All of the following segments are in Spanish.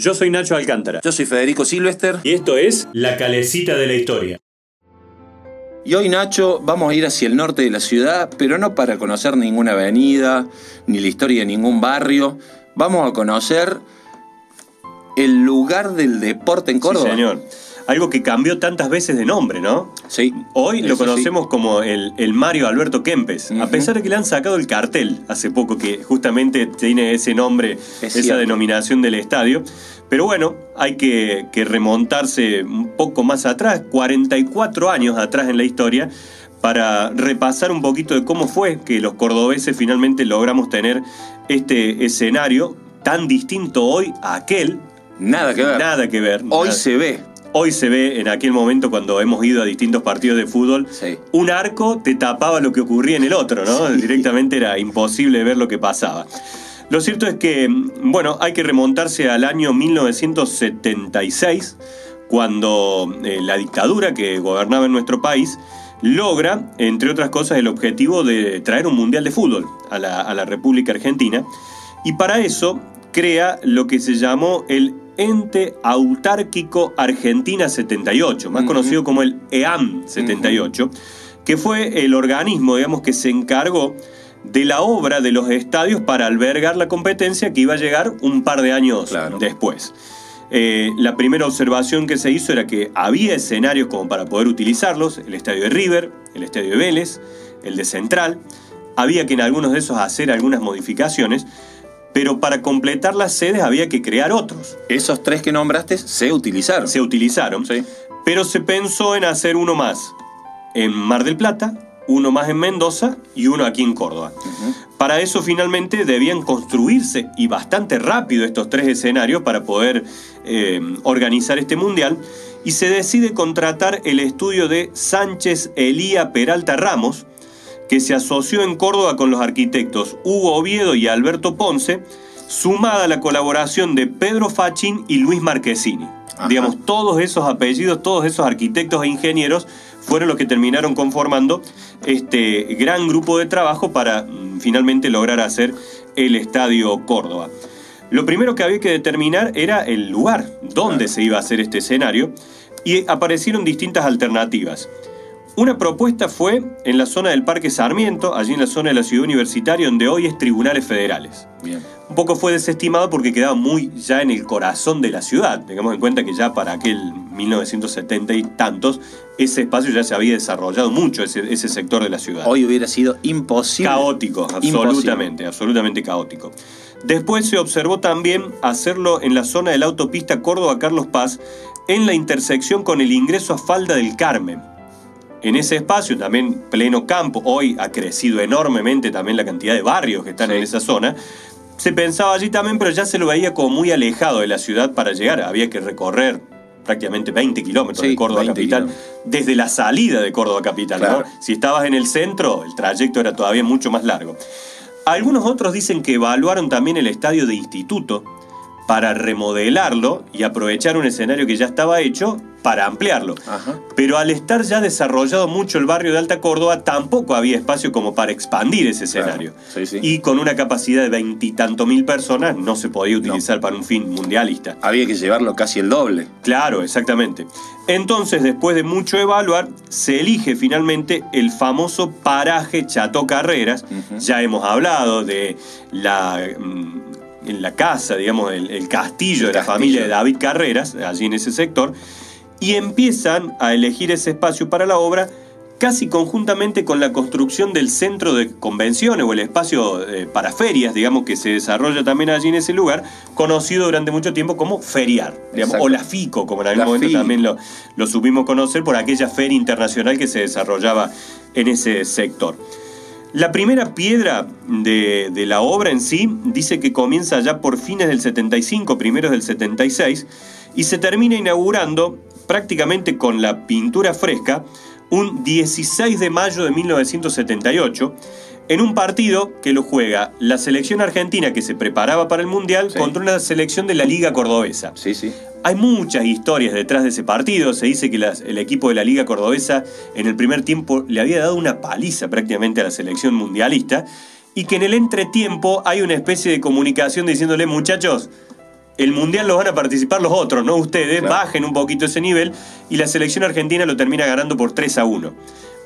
Yo soy Nacho Alcántara. Yo soy Federico Silvester. Y esto es La Calecita de la Historia. Y hoy, Nacho, vamos a ir hacia el norte de la ciudad, pero no para conocer ninguna avenida, ni la historia de ningún barrio. Vamos a conocer el lugar del deporte en Córdoba. Sí, señor. Algo que cambió tantas veces de nombre, ¿no? Sí. Hoy lo conocemos como el, el Mario Alberto Kempes, a pesar de que le han sacado el cartel hace poco, que justamente tiene ese nombre, Es esa cierto. denominación del estadio. Pero bueno, hay que, que remontarse un poco más atrás, 44 años atrás en la historia, para repasar un poquito de cómo fue que los cordobeses finalmente logramos tener este escenario tan distinto hoy a aquel. Nada que ver. Nada que ver. Hoy nada. se ve. Hoy se ve en aquel momento cuando hemos ido a distintos partidos de fútbol, Sí. un arco te tapaba lo que ocurría en el otro, ¿no? Sí. Directamente era imposible ver lo que pasaba. Lo cierto es que, bueno, hay que remontarse al año 1976, cuando eh, la dictadura que gobernaba en nuestro país logra, entre otras cosas, el objetivo de traer un mundial de fútbol a la, a la República Argentina. Y para eso crea lo que se llamó el Ente Autárquico Argentina 78, más conocido como el EAM 78, que fue el organismo, digamos, que se encargó de la obra de los estadios para albergar la competencia que iba a llegar un par de años Claro. después. Eh, la primera observación que se hizo era que había escenarios como para poder utilizarlos, el estadio de River, el estadio de Vélez, el de Central. Había que en algunos de esos hacer algunas modificaciones, pero para completar las sedes había que crear otros. Esos tres que nombraste se utilizaron. Se utilizaron, Sí. pero se pensó en hacer uno más en Mar del Plata, uno más en Mendoza y uno aquí en Córdoba. Para eso finalmente debían construirse y bastante rápido estos tres escenarios para poder eh, organizar este mundial y se decide contratar el estudio de Sánchez Elía Peralta Ramos, que se asoció en Córdoba con los arquitectos Hugo Oviedo y Alberto Ponce, sumada a la colaboración de Pedro Fachín y Luis Marquesini. Ajá. Digamos, todos esos apellidos, todos esos arquitectos e ingenieros fueron los que terminaron conformando este gran grupo de trabajo para mm, finalmente lograr hacer el Estadio Córdoba. Lo primero que había que determinar era el lugar donde Claro. se iba a hacer este escenario y aparecieron distintas alternativas. Una propuesta fue en la zona del Parque Sarmiento, allí en la zona de la ciudad universitaria, donde hoy es Tribunales Federales. Bien. Un poco fue desestimado porque quedaba muy ya en el corazón de la ciudad. Tengamos en cuenta que ya para aquel 1970 y tantos, ese espacio ya se había desarrollado mucho, ese, ese sector de la ciudad. Hoy hubiera sido imposible. Caótico, Imposible. absolutamente, absolutamente caótico. Después se observó también hacerlo en la zona de la autopista Córdoba-Carlos Paz, en la intersección con el ingreso a Falda del Carmen. En ese espacio, también pleno campo, hoy ha crecido enormemente también la cantidad de barrios que están Sí. en esa zona. Se pensaba allí también, pero ya se lo veía como muy alejado de la ciudad para llegar. Había que recorrer prácticamente 20 kilómetros Sí, de Córdoba 20 capital, kilómetros. desde la salida de Córdoba capital. Si estabas en el centro, el trayecto era todavía mucho más largo. Algunos otros dicen que evaluaron también el estadio de instituto para remodelarlo y aprovechar un escenario que ya estaba hecho para ampliarlo. Ajá. Pero al estar ya desarrollado mucho el barrio de Alta Córdoba, tampoco había espacio como para expandir ese escenario. Sí, sí. Y con una capacidad de veintitantos mil personas no se podía utilizar para un fin mundialista. Había que llevarlo casi el doble. Claro, exactamente. Entonces, después de mucho evaluar, se elige finalmente el famoso paraje Chato Carreras. Ya hemos hablado de la, mm, en la casa, digamos, el, el castillo El de la castillo. familia de David Carreras, allí en ese sector, y empiezan a elegir ese espacio para la obra casi conjuntamente con la construcción del centro de convenciones o el espacio eh, para ferias, digamos, que se desarrolla también allí en ese lugar, conocido durante mucho tiempo como Feriar, digamos, o la FICO, como en algún La momento también lo, lo supimos conocer por aquella feria internacional que se desarrollaba en ese sector. La primera piedra de, de la obra en sí dice que comienza ya por fines del 75, primeros del 76, y se termina inaugurando prácticamente con la pintura fresca un 16 de mayo de 1978 en un partido que lo juega la selección argentina que se preparaba para el Mundial Sí. contra una selección de la Liga Cordobesa. Sí, sí. Hay muchas historias detrás de ese partido. Se dice que las- el equipo de la Liga Cordobesa en el primer tiempo le había dado una paliza prácticamente a la selección mundialista y que en el entretiempo hay una especie de comunicación diciéndole, muchachos, el Mundial lo van a participar los otros, no ustedes, Claro. bajen un poquito ese nivel y la selección argentina lo termina ganando por 3 a 1.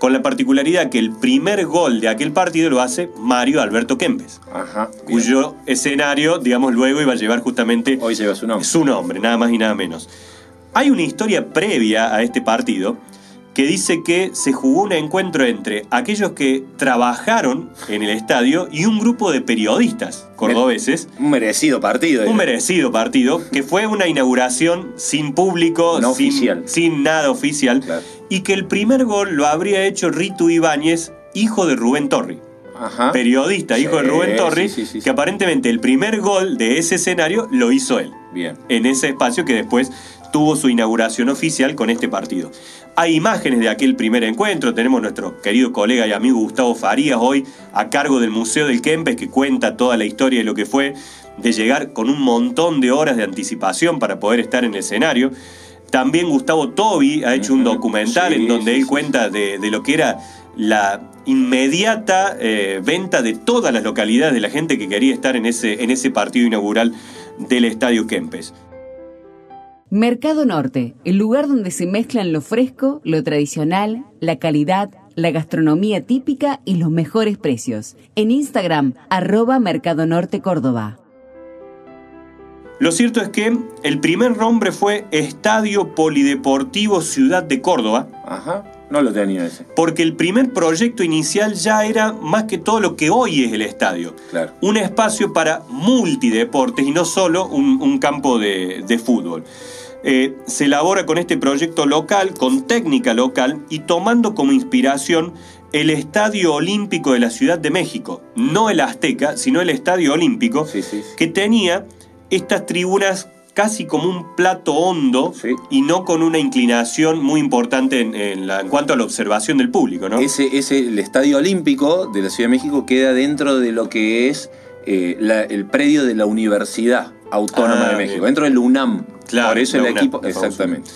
Con la particularidad que el primer gol de aquel partido lo hace Mario Alberto Kempes, Ajá. bien. cuyo escenario, digamos, luego iba a llevar justamente Hoy lleva su nombre. su nombre, nada más y nada menos. Hay una historia previa a este partido que dice que se jugó un encuentro entre aquellos que trabajaron en el estadio y un grupo de periodistas cordobeses. Un merecido partido. Un merecido partido, que fue una inauguración sin público, No sin, oficial. sin nada oficial, Claro. Y que el primer gol lo habría hecho Ritu Ibáñez, hijo de Rubén Torri Ajá. periodista, hijo de Rubén sí, sí, sí. que aparentemente el primer gol de ese escenario lo hizo él, Bien. en ese espacio que después tuvo su inauguración oficial con este partido. Hay imágenes de aquel primer encuentro, tenemos nuestro querido colega y amigo Gustavo Farías hoy a cargo del Museo del Kempes que cuenta toda la historia de lo que fue de llegar con un montón de horas de anticipación para poder estar en el escenario. También Gustavo Tobi ha hecho un documental Sí, en donde sí, él sí. cuenta de, de lo que era la inmediata eh, venta de todas las localidades de la gente que quería estar en ese, en ese partido inaugural del Estadio Kempes. Mercado Norte, el lugar donde se mezclan lo fresco, lo tradicional, la calidad, la gastronomía típica y los mejores precios. En Instagram, arroba Mercado Norte Córdoba. Lo cierto es que el primer nombre fue Estadio Polideportivo Ciudad de Córdoba, Ajá. No lo tenía ese. porque el primer proyecto inicial ya era más que todo lo que hoy es el estadio. Claro. Un espacio para multideportes y no solo un, un campo de, de fútbol. Eh, se elabora con este proyecto local, con técnica local y tomando como inspiración el Estadio Olímpico de la Ciudad de México. No el Azteca, sino el Estadio Olímpico, Sí, sí. sí. que tenía estas tribunas casi como un plato hondo Sí. y no con una inclinación muy importante en, en la- en cuanto a la observación del público, ¿no? Ese, ese, el Estadio Olímpico de la Ciudad de México queda dentro de lo que es eh, la- el predio de la Universidad Autónoma Ah, de México, bien. dentro del UNAM. Claro, Por eso el UNAM, equipo. Exactamente.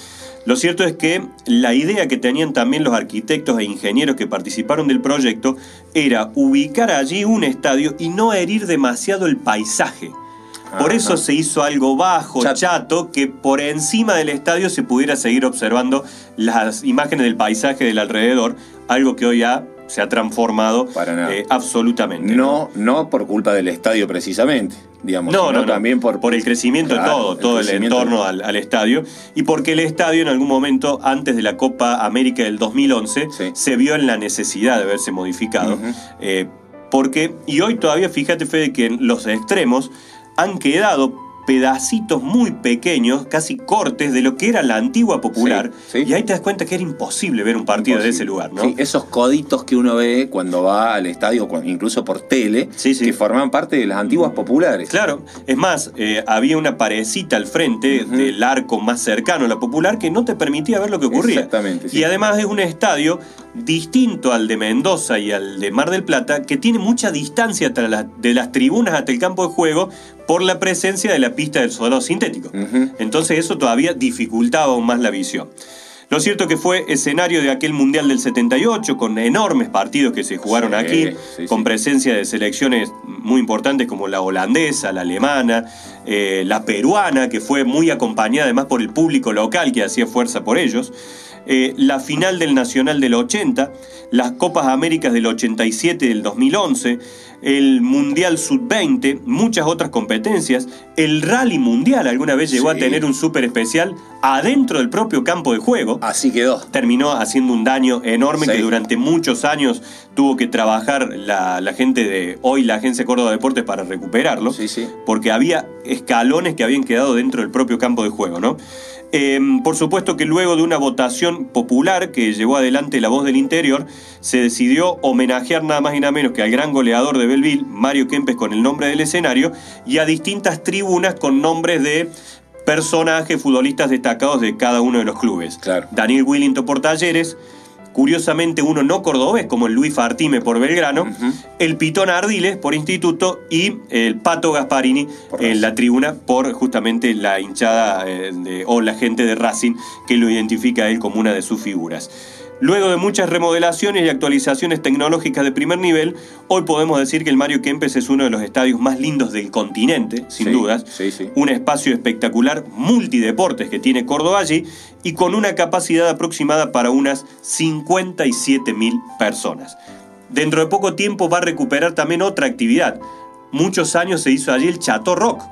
Lo cierto es que la idea que tenían también los arquitectos e ingenieros que participaron del proyecto era ubicar allí un estadio y no herir demasiado el paisaje. Por eso se hizo algo bajo, Chato. chato. que por encima del estadio se pudiera seguir observando las imágenes del paisaje del alrededor, algo que hoy ya se ha transformado Para nada. eh, absolutamente. No, no por culpa del estadio precisamente, digamos, No, sino no, también por, el crecimiento Claro, de todo, el todo el, entorno al, al estadio. Y porque el estadio en algún momento, antes de la Copa América del 2011, Sí. se vio en la necesidad de verse modificado. Eh, porque, y hoy todavía, fíjate, Fede, que en los extremos han quedado pedacitos muy pequeños, casi cortes de lo que era la antigua popular. Sí, sí. Y ahí te das cuenta que era imposible ver un partido de ese lugar, ¿no? Sí, esos coditos que uno ve cuando va al estadio, incluso por tele, Sí, sí. que forman parte de las antiguas populares. Claro, es más, eh, había una parecita al frente del arco más cercano a la popular que no te permitía ver lo que ocurría. Exactamente. Y además es un estadio distinto al de Mendoza y al de Mar del Plata, que tiene mucha distancia de las tribunas hasta el campo de juego por la presencia de la pista del soldado sintético. Entonces eso todavía dificultaba aún más la visión. Lo cierto que fue escenario de aquel Mundial del 78, con enormes partidos que se jugaron Sí, aquí, sí, con presencia de selecciones muy importantes como la holandesa, la alemana, eh, la peruana, que fue muy acompañada además por el público local que hacía fuerza por ellos, eh, la final del Nacional del 80, las Copas Américas del 87 y del 2011, el Mundial Sub-20, muchas otras competencias, el Rally Mundial alguna vez llegó a tener un súper especial adentro del propio campo de juego Así quedó. terminó haciendo un daño enorme Sí. que durante muchos años tuvo que trabajar la, la gente de hoy, la Agencia Córdoba Deportes, para recuperarlo, Sí, sí. porque había escalones que habían quedado dentro del propio campo de juego, ¿no? Eh, por supuesto que luego de una votación popular que llevó adelante la voz del interior, se decidió homenajear nada más y nada menos que al gran goleador de Belville, Mario Kempes, con el nombre del escenario, y a distintas tribunas con nombres de personajes futbolistas destacados de cada uno de los clubes. Claro. Daniel Willington por Talleres, curiosamente uno no cordobés como el Luis Fartime por Belgrano, el Pitón Ardiles por Instituto y el Pato Gasparini Por en Racing. la tribuna por justamente la hinchada eh, de- o la gente de Racing que lo identifica a él como una de sus figuras. Luego de muchas remodelaciones y actualizaciones tecnológicas de primer nivel, hoy podemos decir que el Mario Kempes es uno de los estadios más lindos del continente, sin Sí, dudas. sí, sí. Un espacio espectacular, multideportes que tiene Córdoba allí y con una capacidad aproximada para unas 57 mil personas. Dentro de poco tiempo va a recuperar también otra actividad. Muchos años se hizo allí el Chato Rock.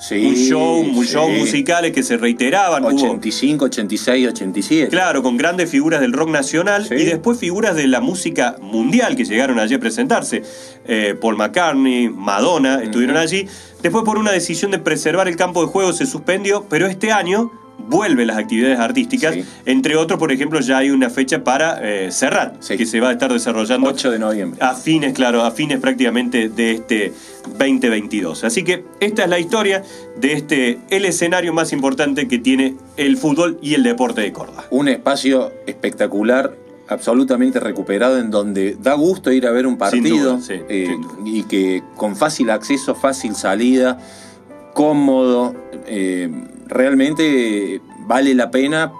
Sí, un show, un sí. show musicales que se reiteraban. hubo- 85, 86, 87. Claro, con grandes figuras del rock nacional Sí. y después figuras de la música mundial que llegaron allí a presentarse. Eh, Paul McCartney, Madonna estuvieron allí. Después por una decisión de preservar el campo de juego se suspendió, pero este año vuelven las actividades artísticas. Sí. Entre otros, por ejemplo, ya hay una fecha para eh, Serrat, Sí. que se va a estar desarrollando 8 de noviembre. a fines, claro, a fines prácticamente de este 2022. Así que esta es la historia de este, el escenario más importante que tiene el fútbol y el deporte de Córdoba. Un espacio espectacular, absolutamente recuperado, en donde da gusto ir a ver un partido duda, sí, eh, y que con fácil acceso, fácil salida, cómodo, eh, realmente vale la pena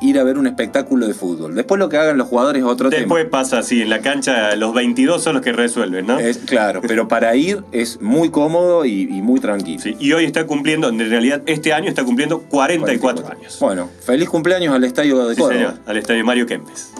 ir a ver un espectáculo de fútbol. Después lo que hagan los jugadores es otro Después pasa así, en la cancha los 22 son los que resuelven, ¿no? Es, claro, pero para ir es muy cómodo y, y muy tranquilo. Sí, y hoy está cumpliendo, en realidad este año está cumpliendo 44, años. Bueno, feliz cumpleaños al Estadio de Sí, Córdoba. señor, al estadio Mario Kempes.